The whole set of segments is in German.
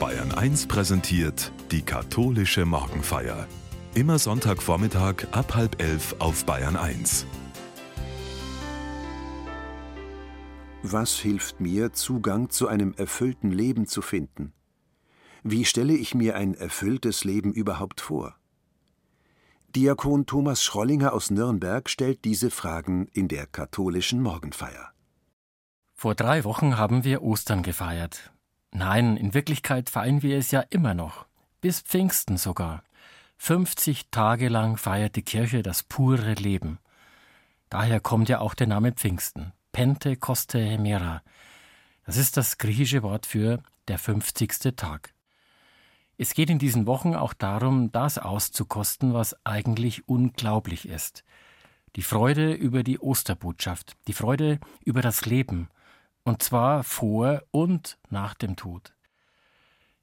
Bayern 1 präsentiert die katholische Morgenfeier. Immer Sonntagvormittag ab halb elf auf Bayern 1. Was hilft mir, Zugang zu einem erfüllten Leben zu finden? Wie stelle ich mir ein erfülltes Leben überhaupt vor? Diakon Thomas Schrollinger aus Nürnberg stellt diese Fragen in der katholischen Morgenfeier. Vor drei Wochen haben wir Ostern gefeiert. Nein, in Wirklichkeit feiern wir es ja immer noch. Bis Pfingsten sogar. 50 Tage lang feiert die Kirche das pure Leben. Daher kommt ja auch der Name Pfingsten. Pente Koste Hemera. Das ist das griechische Wort für der 50. Tag. Es geht in diesen Wochen auch darum, das auszukosten, was eigentlich unglaublich ist. Die Freude über die Osterbotschaft, die Freude über das Leben, und zwar vor und nach dem Tod.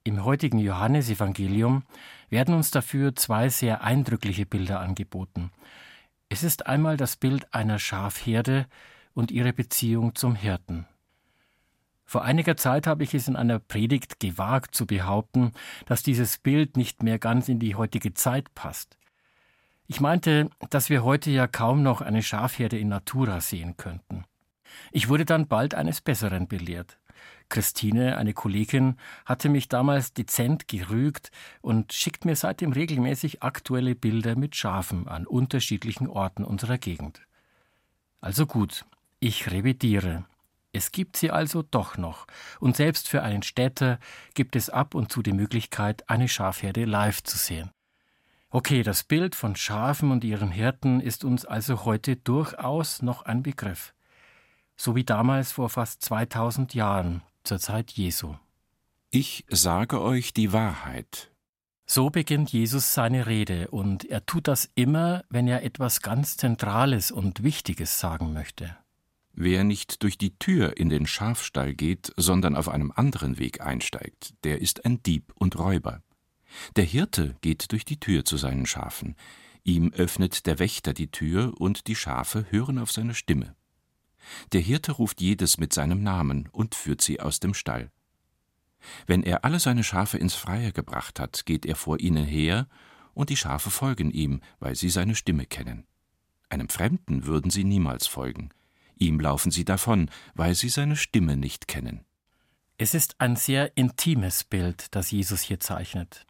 Im heutigen Johannesevangelium werden uns dafür zwei sehr eindrückliche Bilder angeboten. Es ist einmal das Bild einer Schafherde und ihre Beziehung zum Hirten. Vor einiger Zeit habe ich es in einer Predigt gewagt zu behaupten, dass dieses Bild nicht mehr ganz in die heutige Zeit passt. Ich meinte, dass wir heute ja kaum noch eine Schafherde in Natura sehen könnten. Ich wurde dann bald eines Besseren belehrt. Christine, eine Kollegin, hatte mich damals dezent gerügt und schickt mir seitdem regelmäßig aktuelle Bilder mit Schafen an unterschiedlichen Orten unserer Gegend. Also gut, ich revidiere. Es gibt sie also doch noch, und selbst für einen Städter gibt es ab und zu die Möglichkeit, eine Schafherde live zu sehen. Okay, das Bild von Schafen und ihren Hirten ist uns also heute durchaus noch ein Begriff. So wie damals vor fast 2000 Jahren, zur Zeit Jesu. Ich sage euch die Wahrheit. So beginnt Jesus seine Rede, und er tut das immer, wenn er etwas ganz Zentrales und Wichtiges sagen möchte. Wer nicht durch die Tür in den Schafstall geht, sondern auf einem anderen Weg einsteigt, der ist ein Dieb und Räuber. Der Hirte geht durch die Tür zu seinen Schafen. Ihm öffnet der Wächter die Tür, und die Schafe hören auf seine Stimme. Der Hirte ruft jedes mit seinem Namen und führt sie aus dem Stall. Wenn er alle seine Schafe ins Freie gebracht hat, geht er vor ihnen her, und die Schafe folgen ihm, weil sie seine Stimme kennen. Einem Fremden würden sie niemals folgen. Ihm laufen sie davon, weil sie seine Stimme nicht kennen. Es ist ein sehr intimes Bild, das Jesus hier zeichnet.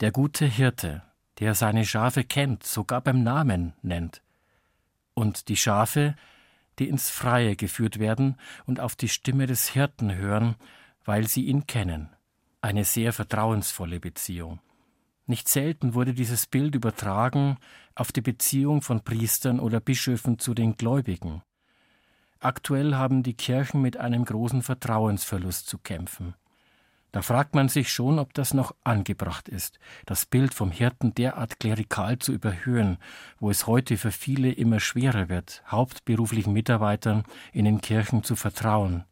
Der gute Hirte, der seine Schafe kennt, sogar beim Namen nennt. Und die Schafe, die ins Freie geführt werden und auf die Stimme des Hirten hören, weil sie ihn kennen. Eine sehr vertrauensvolle Beziehung. Nicht selten wurde dieses Bild übertragen auf die Beziehung von Priestern oder Bischöfen zu den Gläubigen. Aktuell haben die Kirchen mit einem großen Vertrauensverlust zu kämpfen. Da fragt man sich schon, ob das noch angebracht ist, das Bild vom Hirten derart klerikal zu überhöhen, wo es heute für viele immer schwerer wird, hauptberuflichen Mitarbeitern in den Kirchen zu vertrauen.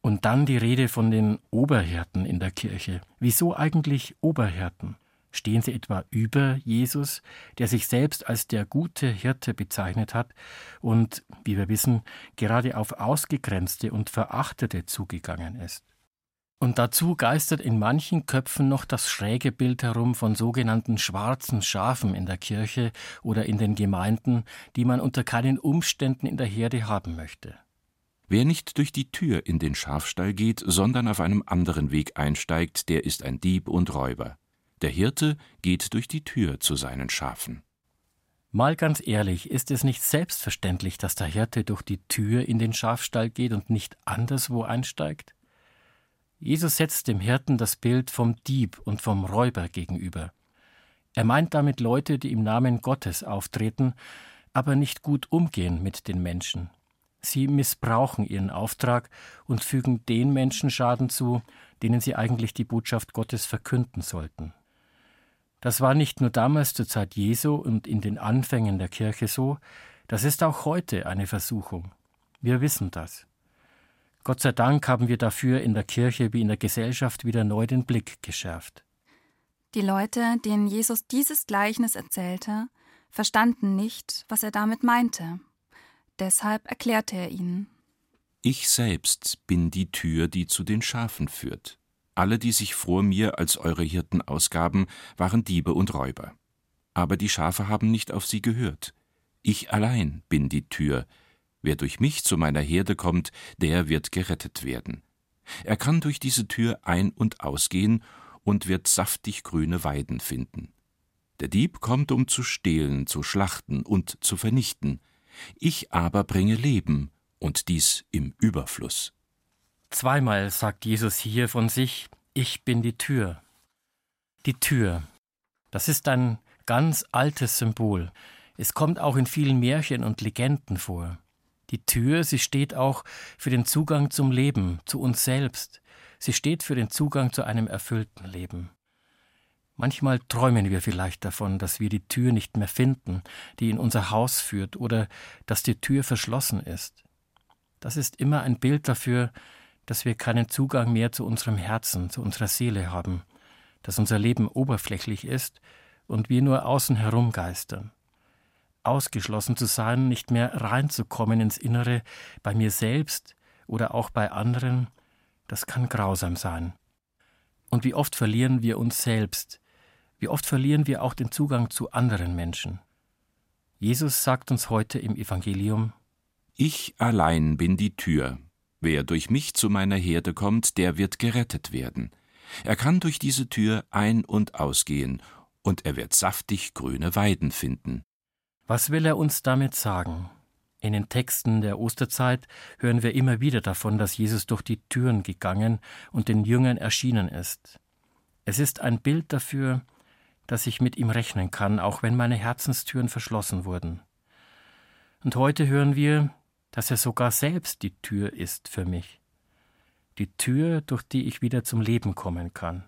Und dann die Rede von den Oberhirten in der Kirche. Wieso eigentlich Oberhirten? Stehen sie etwa über Jesus, der sich selbst als der gute Hirte bezeichnet hat und, wie wir wissen, gerade auf Ausgegrenzte und Verachtete zugegangen ist? Und dazu geistert in manchen Köpfen noch das schräge Bild herum von sogenannten schwarzen Schafen in der Kirche oder in den Gemeinden, die man unter keinen Umständen in der Herde haben möchte. Wer nicht durch die Tür in den Schafstall geht, sondern auf einem anderen Weg einsteigt, der ist ein Dieb und Räuber. Der Hirte geht durch die Tür zu seinen Schafen. Mal ganz ehrlich, ist es nicht selbstverständlich, dass der Hirte durch die Tür in den Schafstall geht und nicht anderswo einsteigt? Jesus setzt dem Hirten das Bild vom Dieb und vom Räuber gegenüber. Er meint damit Leute, die im Namen Gottes auftreten, aber nicht gut umgehen mit den Menschen. Sie missbrauchen ihren Auftrag und fügen den Menschen Schaden zu, denen sie eigentlich die Botschaft Gottes verkünden sollten. Das war nicht nur damals zur Zeit Jesu und in den Anfängen der Kirche so, das ist auch heute eine Versuchung. Wir wissen das. Gott sei Dank haben wir dafür in der Kirche wie in der Gesellschaft wieder neu den Blick geschärft. Die Leute, denen Jesus dieses Gleichnis erzählte, verstanden nicht, was er damit meinte. Deshalb erklärte er ihnen. Ich selbst bin die Tür, die zu den Schafen führt. Alle, die sich vor mir als eure Hirten ausgaben, waren Diebe und Räuber. Aber die Schafe haben nicht auf sie gehört. Ich allein bin die Tür. Wer durch mich zu meiner Herde kommt, der wird gerettet werden. Er kann durch diese Tür ein- und ausgehen und wird saftig grüne Weiden finden. Der Dieb kommt, um zu stehlen, zu schlachten und zu vernichten. Ich aber bringe Leben, und dies im Überfluss. Zweimal sagt Jesus hier von sich, ich bin die Tür. Die Tür, das ist ein ganz altes Symbol. Es kommt auch in vielen Märchen und Legenden vor. Die Tür, sie steht auch für den Zugang zum Leben, zu uns selbst. Sie steht für den Zugang zu einem erfüllten Leben. Manchmal träumen wir vielleicht davon, dass wir die Tür nicht mehr finden, die in unser Haus führt, oder dass die Tür verschlossen ist. Das ist immer ein Bild dafür, dass wir keinen Zugang mehr zu unserem Herzen, zu unserer Seele haben, dass unser Leben oberflächlich ist und wir nur außen herumgeistern. Ausgeschlossen zu sein, nicht mehr reinzukommen ins Innere, bei mir selbst oder auch bei anderen, das kann grausam sein. Und wie oft verlieren wir uns selbst, wie oft verlieren wir auch den Zugang zu anderen Menschen. Jesus sagt uns heute im Evangelium Ich allein bin die Tür. Wer durch mich zu meiner Herde kommt, der wird gerettet werden. Er kann durch diese Tür ein- und ausgehen, und er wird saftig grüne Weiden finden. Was will er uns damit sagen? In den Texten der Osterzeit hören wir immer wieder davon, dass Jesus durch die Türen gegangen und den Jüngern erschienen ist. Es ist ein Bild dafür, dass ich mit ihm rechnen kann, auch wenn meine Herzenstüren verschlossen wurden. Und heute hören wir, dass er sogar selbst die Tür ist für mich. Die Tür, durch die ich wieder zum Leben kommen kann.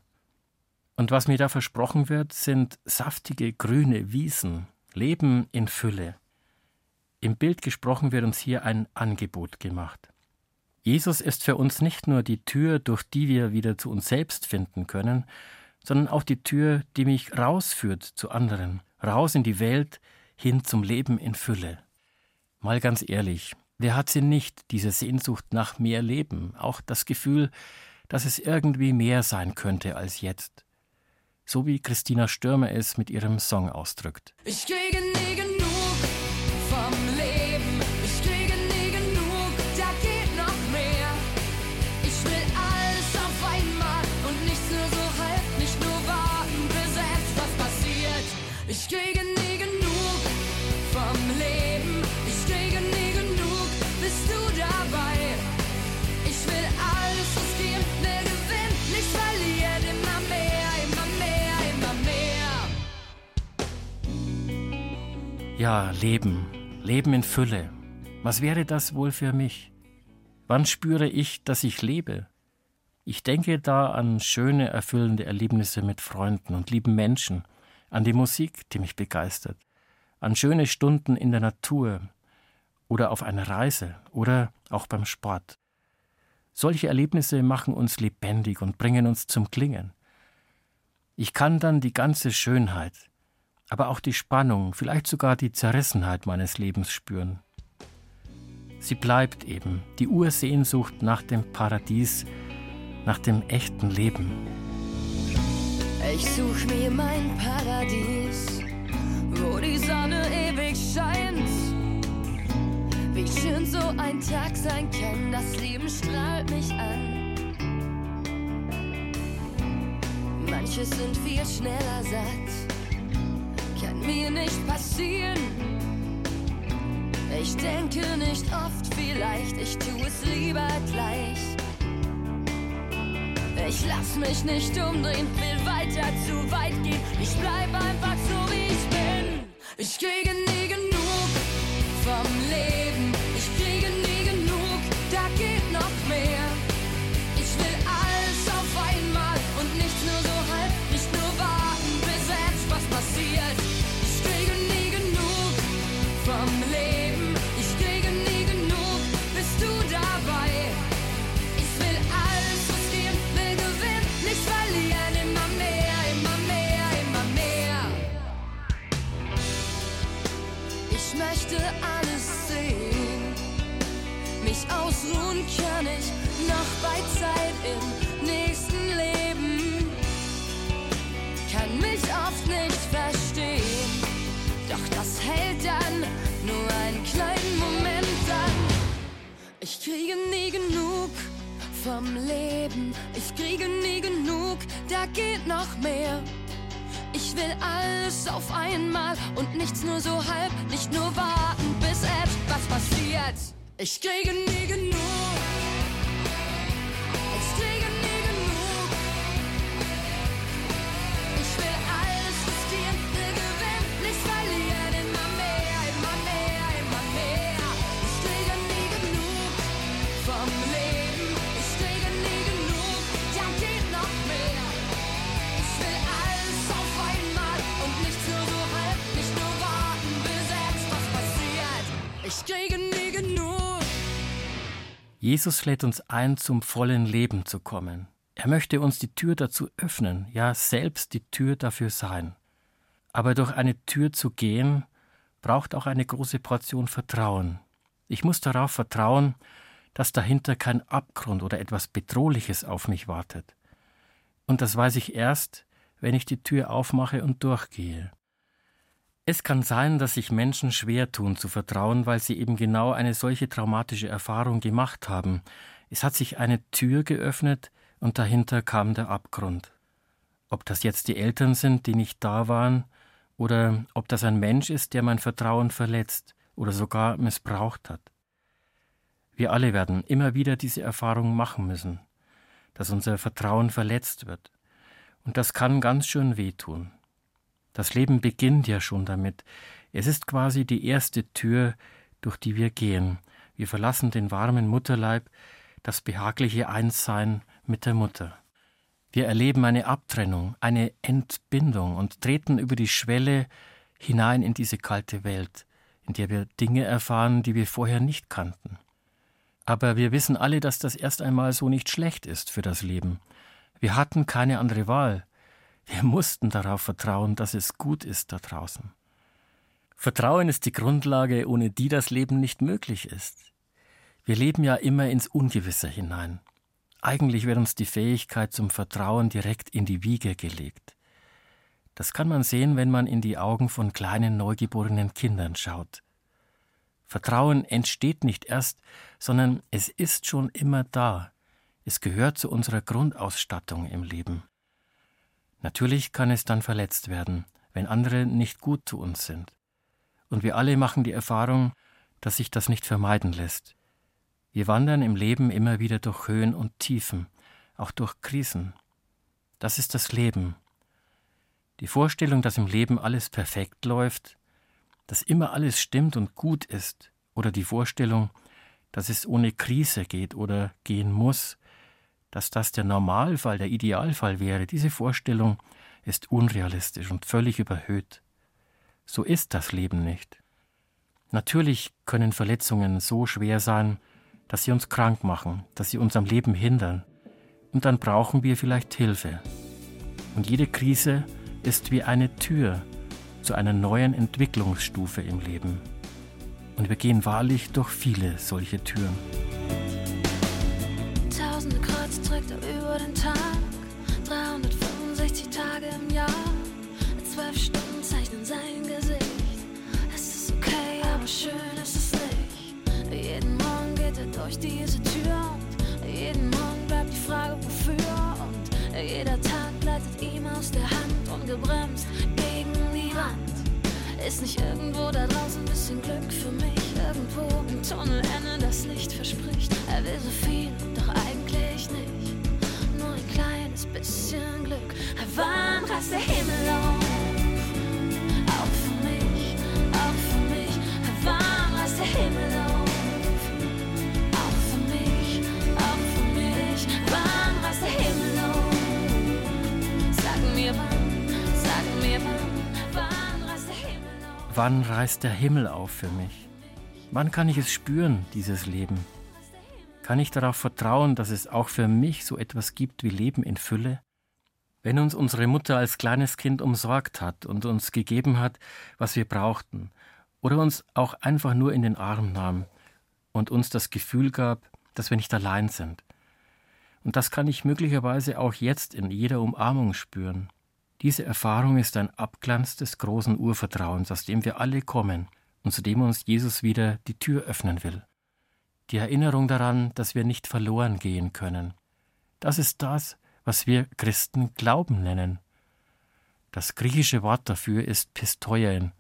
Und was mir da versprochen wird, sind saftige grüne Wiesen, Leben in Fülle. Im Bild gesprochen wird uns hier ein Angebot gemacht. Jesus ist für uns nicht nur die Tür, durch die wir wieder zu uns selbst finden können, sondern auch die Tür, die mich rausführt zu anderen, raus in die Welt, hin zum Leben in Fülle. Mal ganz ehrlich, wer hat sie nicht, diese Sehnsucht nach mehr Leben, auch das Gefühl, dass es irgendwie mehr sein könnte als jetzt? So wie Christina Stürmer es mit ihrem Song ausdrückt. Ich kriege nie genug vom Leben. Ich kriege nie genug, da geht noch mehr. Ich will alles auf einmal und nichts nur so halb, nicht nur warten, bis etwas passiert. Ich kriege Ja, Leben, Leben in Fülle. Was wäre das wohl für mich? Wann spüre ich, dass ich lebe? Ich denke da an schöne, erfüllende Erlebnisse mit Freunden und lieben Menschen, an die Musik, die mich begeistert, an schöne Stunden in der Natur oder auf einer Reise oder auch beim Sport. Solche Erlebnisse machen uns lebendig und bringen uns zum Klingen. Ich kann dann die ganze Schönheit, aber auch die Spannung, vielleicht sogar die Zerrissenheit meines Lebens spüren. Sie bleibt eben die Ursehnsucht nach dem Paradies, nach dem echten Leben. Ich such mir mein Paradies, wo die Sonne ewig scheint. Wie schön so ein Tag sein kann, das Leben strahlt mich an. Manche sind viel schneller satt, mir nicht passieren. Ich denke nicht oft, vielleicht, ich tu es lieber gleich. Ich lass mich nicht umdrehen, will weiter zu weit gehen. Ich bleib einfach so wie ich bin. Ich kriege nie genug vom Leben. Freizeit im nächsten Leben. Kann mich oft nicht verstehen, doch das hält dann nur einen kleinen Moment an. Ich kriege nie genug vom Leben, ich kriege nie genug, da geht noch mehr. Ich will alles auf einmal und nichts nur so halb, nicht nur warten, bis etwas passiert. Ich kriege nie genug. Jesus lädt uns ein, zum vollen Leben zu kommen. Er möchte uns die Tür dazu öffnen, ja selbst die Tür dafür sein. Aber durch eine Tür zu gehen, braucht auch eine große Portion Vertrauen. Ich muss darauf vertrauen, dass dahinter kein Abgrund oder etwas Bedrohliches auf mich wartet. Und das weiß ich erst, wenn ich die Tür aufmache und durchgehe. Es kann sein, dass sich Menschen schwer tun zu vertrauen, weil sie eben genau eine solche traumatische Erfahrung gemacht haben. Es hat sich eine Tür geöffnet und dahinter kam der Abgrund. Ob das jetzt die Eltern sind, die nicht da waren, oder ob das ein Mensch ist, der mein Vertrauen verletzt oder sogar missbraucht hat. Wir alle werden immer wieder diese Erfahrung machen müssen, dass unser Vertrauen verletzt wird. Und das kann ganz schön wehtun. Das Leben beginnt ja schon damit. Es ist quasi die erste Tür, durch die wir gehen. Wir verlassen den warmen Mutterleib, das behagliche Einssein mit der Mutter. Wir erleben eine Abtrennung, eine Entbindung und treten über die Schwelle hinein in diese kalte Welt, in der wir Dinge erfahren, die wir vorher nicht kannten. Aber wir wissen alle, dass das erst einmal so nicht schlecht ist für das Leben. Wir hatten keine andere Wahl. Wir mussten darauf vertrauen, dass es gut ist da draußen. Vertrauen ist die Grundlage, ohne die das Leben nicht möglich ist. Wir leben ja immer ins Ungewisse hinein. Eigentlich wird uns die Fähigkeit zum Vertrauen direkt in die Wiege gelegt. Das kann man sehen, wenn man in die Augen von kleinen neugeborenen Kindern schaut. Vertrauen entsteht nicht erst, sondern es ist schon immer da. Es gehört zu unserer Grundausstattung im Leben. Natürlich kann es dann verletzt werden, wenn andere nicht gut zu uns sind. Und wir alle machen die Erfahrung, dass sich das nicht vermeiden lässt. Wir wandern im Leben immer wieder durch Höhen und Tiefen, auch durch Krisen. Das ist das Leben. Die Vorstellung, dass im Leben alles perfekt läuft, dass immer alles stimmt und gut ist, oder die Vorstellung, dass es ohne Krise geht oder gehen muss, dass das der Normalfall, der Idealfall wäre, diese Vorstellung ist unrealistisch und völlig überhöht. So ist das Leben nicht. Natürlich können Verletzungen so schwer sein, dass sie uns krank machen, dass sie uns am Leben hindern. Und dann brauchen wir vielleicht Hilfe. Und jede Krise ist wie eine Tür zu einer neuen Entwicklungsstufe im Leben. Und wir gehen wahrlich durch viele solche Türen. Tage im Jahr. Zwölf Stunden zeichnen sein Gesicht. Es ist okay, aber schön ist es nicht. Jeden Morgen geht er durch diese Tür und jeden Morgen bleibt die Frage, wofür. Und jeder Tag gleitet ihm aus der Hand ungebremst gegen die Wand. Ist nicht irgendwo da draußen ein bisschen Glück für mich? Irgendwo im Tunnelende das Licht verspricht. Er will so viel, doch eigentlich nicht. Nur ein kleines bisschen Der Himmel auf? Auch für mich, auch für mich. Reißt der Himmel auf? Auch für mich, auch für mich. Der Himmel auf? Sag mir wann, sag mir wann. Wann reißt der Himmel auf? Wann reißt der Himmel auf für mich? Wann kann ich es spüren, dieses Leben? Kann ich darauf vertrauen, dass es auch für mich so etwas gibt wie Leben in Fülle? Wenn uns unsere Mutter als kleines Kind umsorgt hat und uns gegeben hat, was wir brauchten, oder uns auch einfach nur in den Arm nahm und uns das Gefühl gab, dass wir nicht allein sind. Und das kann ich möglicherweise auch jetzt in jeder Umarmung spüren. Diese Erfahrung ist ein Abglanz des großen Urvertrauens, aus dem wir alle kommen und zu dem uns Jesus wieder die Tür öffnen will. Die Erinnerung daran, dass wir nicht verloren gehen können, Das ist das, was wir Christen Glauben nennen. Das griechische Wort dafür ist Pistoien.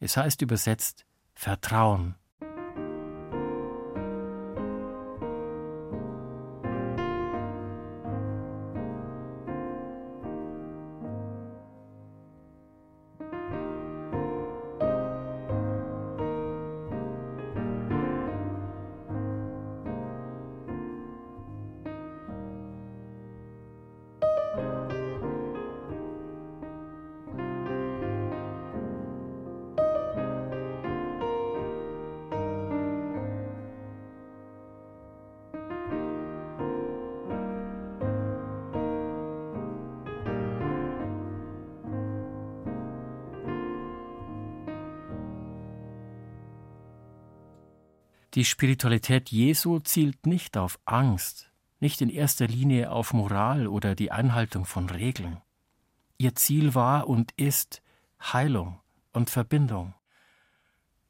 Es heißt übersetzt Vertrauen. Die Spiritualität Jesu zielt nicht auf Angst, nicht in erster Linie auf Moral oder die Einhaltung von Regeln. Ihr Ziel war und ist Heilung und Verbindung.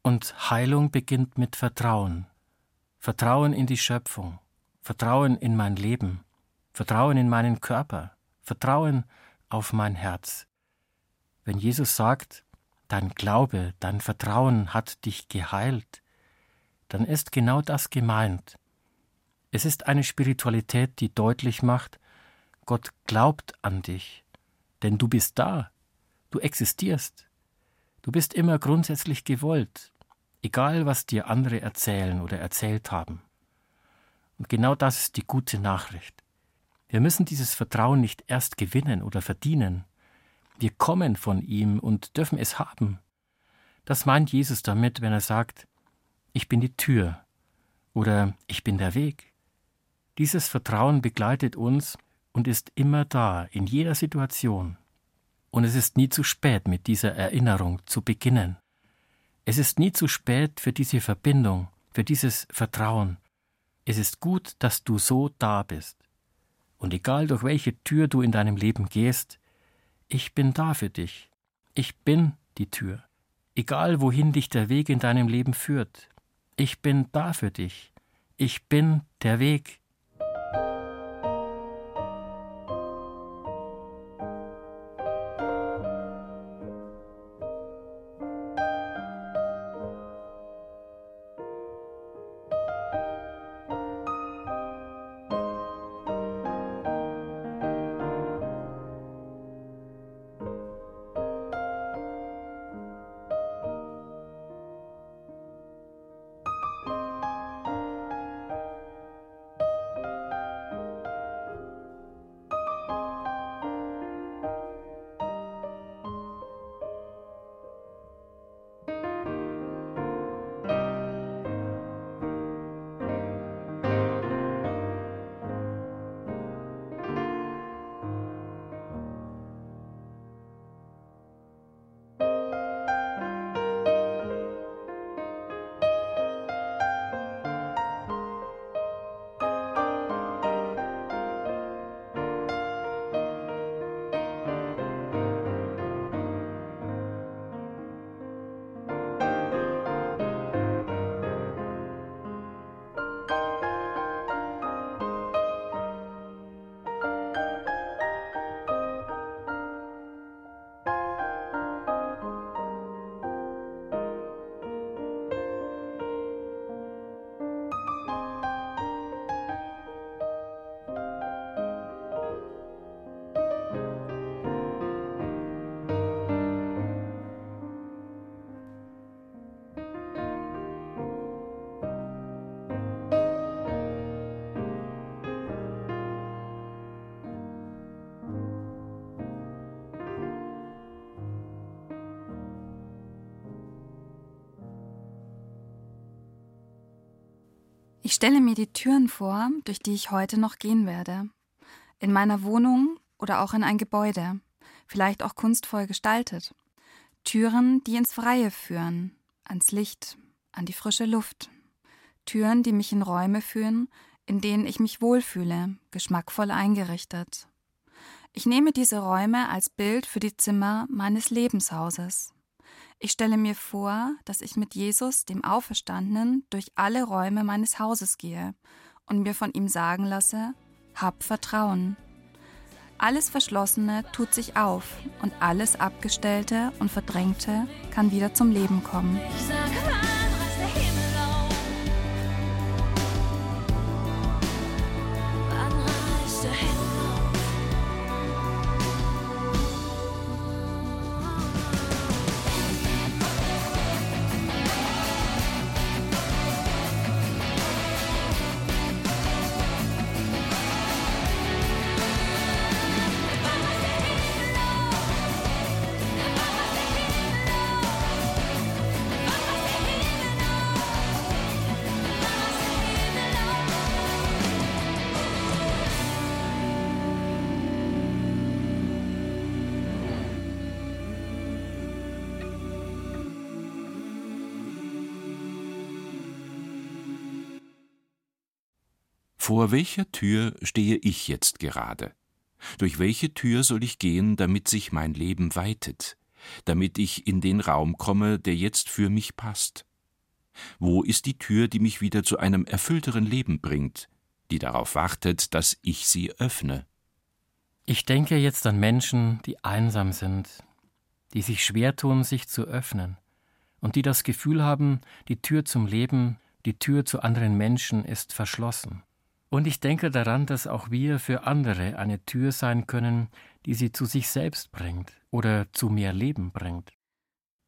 Und Heilung beginnt mit Vertrauen. Vertrauen in die Schöpfung, Vertrauen in mein Leben, Vertrauen in meinen Körper, Vertrauen auf mein Herz. Wenn Jesus sagt, dein Glaube, dein Vertrauen hat dich geheilt, dann ist genau das gemeint. Es ist eine Spiritualität, die deutlich macht, Gott glaubt an dich, denn du bist da, du existierst, du bist immer grundsätzlich gewollt, egal was dir andere erzählen oder erzählt haben. Und genau das ist die gute Nachricht. Wir müssen dieses Vertrauen nicht erst gewinnen oder verdienen. Wir kommen von ihm und dürfen es haben. Das meint Jesus damit, wenn er sagt, ich bin die Tür oder ich bin der Weg. Dieses Vertrauen begleitet uns und ist immer da, in jeder Situation. Und es ist nie zu spät, mit dieser Erinnerung zu beginnen. Es ist nie zu spät für diese Verbindung, für dieses Vertrauen. Es ist gut, dass du so da bist. Und egal durch welche Tür du in deinem Leben gehst, ich bin da für dich. Ich bin die Tür. Egal wohin dich der Weg in deinem Leben führt, ich bin da für dich. Ich bin der Weg. Stelle mir die Türen vor, durch die ich heute noch gehen werde. In meiner Wohnung oder auch in ein Gebäude, vielleicht auch kunstvoll gestaltet. Türen, die ins Freie führen, ans Licht, an die frische Luft. Türen, die mich in Räume führen, in denen ich mich wohlfühle, geschmackvoll eingerichtet. Ich nehme diese Räume als Bild für die Zimmer meines Lebenshauses. Ich stelle mir vor, dass ich mit Jesus, dem Auferstandenen, durch alle Räume meines Hauses gehe und mir von ihm sagen lasse, hab Vertrauen. Alles Verschlossene tut sich auf und alles Abgestellte und Verdrängte kann wieder zum Leben kommen. Vor welcher Tür stehe ich jetzt gerade? Durch welche Tür soll ich gehen, damit sich mein Leben weitet, damit ich in den Raum komme, der jetzt für mich passt? Wo ist die Tür, die mich wieder zu einem erfüllteren Leben bringt, die darauf wartet, dass ich sie öffne? Ich denke jetzt an Menschen, die einsam sind, die sich schwer tun, sich zu öffnen und die das Gefühl haben, die Tür zum Leben, die Tür zu anderen Menschen ist verschlossen. Und ich denke daran, dass auch wir für andere eine Tür sein können, die sie zu sich selbst bringt oder zu mehr Leben bringt.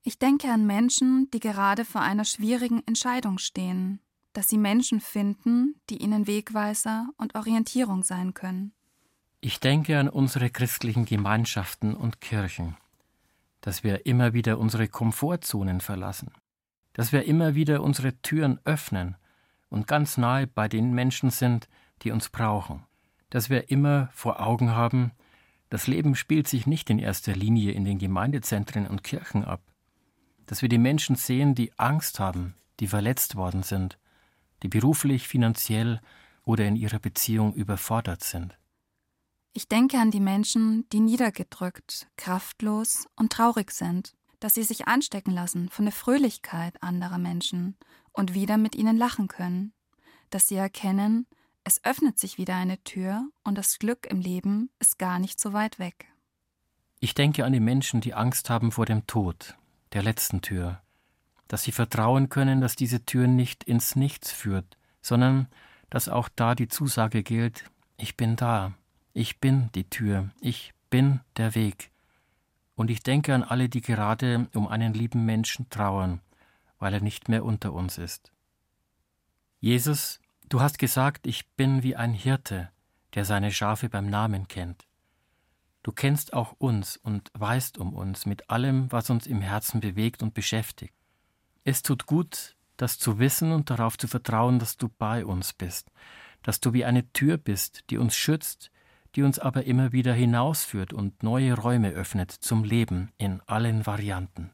Ich denke an Menschen, die gerade vor einer schwierigen Entscheidung stehen, dass sie Menschen finden, die ihnen Wegweiser und Orientierung sein können. Ich denke an unsere christlichen Gemeinschaften und Kirchen, dass wir immer wieder unsere Komfortzonen verlassen, dass wir immer wieder unsere Türen öffnen und ganz nahe bei den Menschen sind, die uns brauchen, dass wir immer vor Augen haben, das Leben spielt sich nicht in erster Linie in den Gemeindezentren und Kirchen ab, dass wir die Menschen sehen, die Angst haben, die verletzt worden sind, die beruflich, finanziell oder in ihrer Beziehung überfordert sind. Ich denke an die Menschen, die niedergedrückt, kraftlos und traurig sind, dass sie sich anstecken lassen von der Fröhlichkeit anderer Menschen und wieder mit ihnen lachen können, dass sie erkennen, es öffnet sich wieder eine Tür und das Glück im Leben ist gar nicht so weit weg. Ich denke an die Menschen, die Angst haben vor dem Tod, der letzten Tür, dass sie vertrauen können, dass diese Tür nicht ins Nichts führt, sondern dass auch da die Zusage gilt, ich bin da, ich bin die Tür, ich bin der Weg. Und ich denke an alle, die gerade um einen lieben Menschen trauern, weil er nicht mehr unter uns ist. Jesus, du hast gesagt, ich bin wie ein Hirte, der seine Schafe beim Namen kennt. Du kennst auch uns und weißt um uns mit allem, was uns im Herzen bewegt und beschäftigt. Es tut gut, das zu wissen und darauf zu vertrauen, dass du bei uns bist, dass du wie eine Tür bist, die uns schützt, die uns aber immer wieder hinausführt und neue Räume öffnet zum Leben in allen Varianten.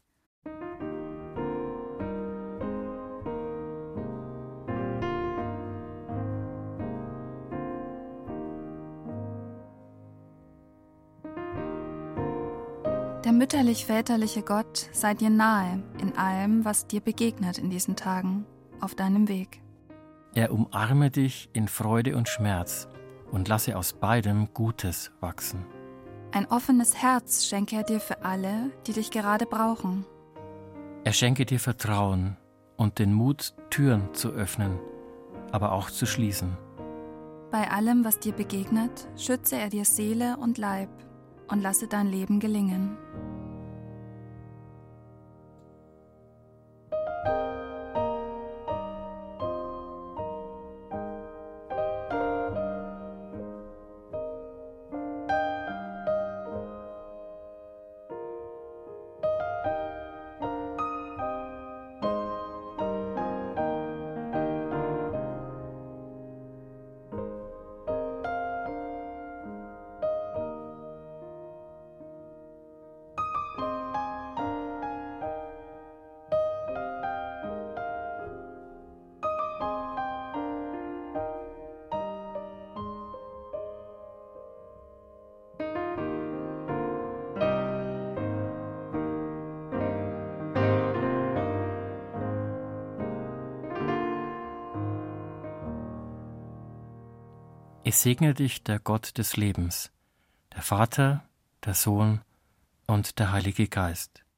Der mütterlich-väterliche Gott sei dir nahe in allem, was dir begegnet in diesen Tagen, auf deinem Weg. Er umarme dich in Freude und Schmerz und lasse aus beidem Gutes wachsen. Ein offenes Herz schenke er dir für alle, die dich gerade brauchen. Er schenke dir Vertrauen und den Mut, Türen zu öffnen, aber auch zu schließen. Bei allem, was dir begegnet, schütze er dir Seele und Leib und lasse dein Leben gelingen. Segne dich der Gott des Lebens, der Vater, der Sohn und der Heilige Geist.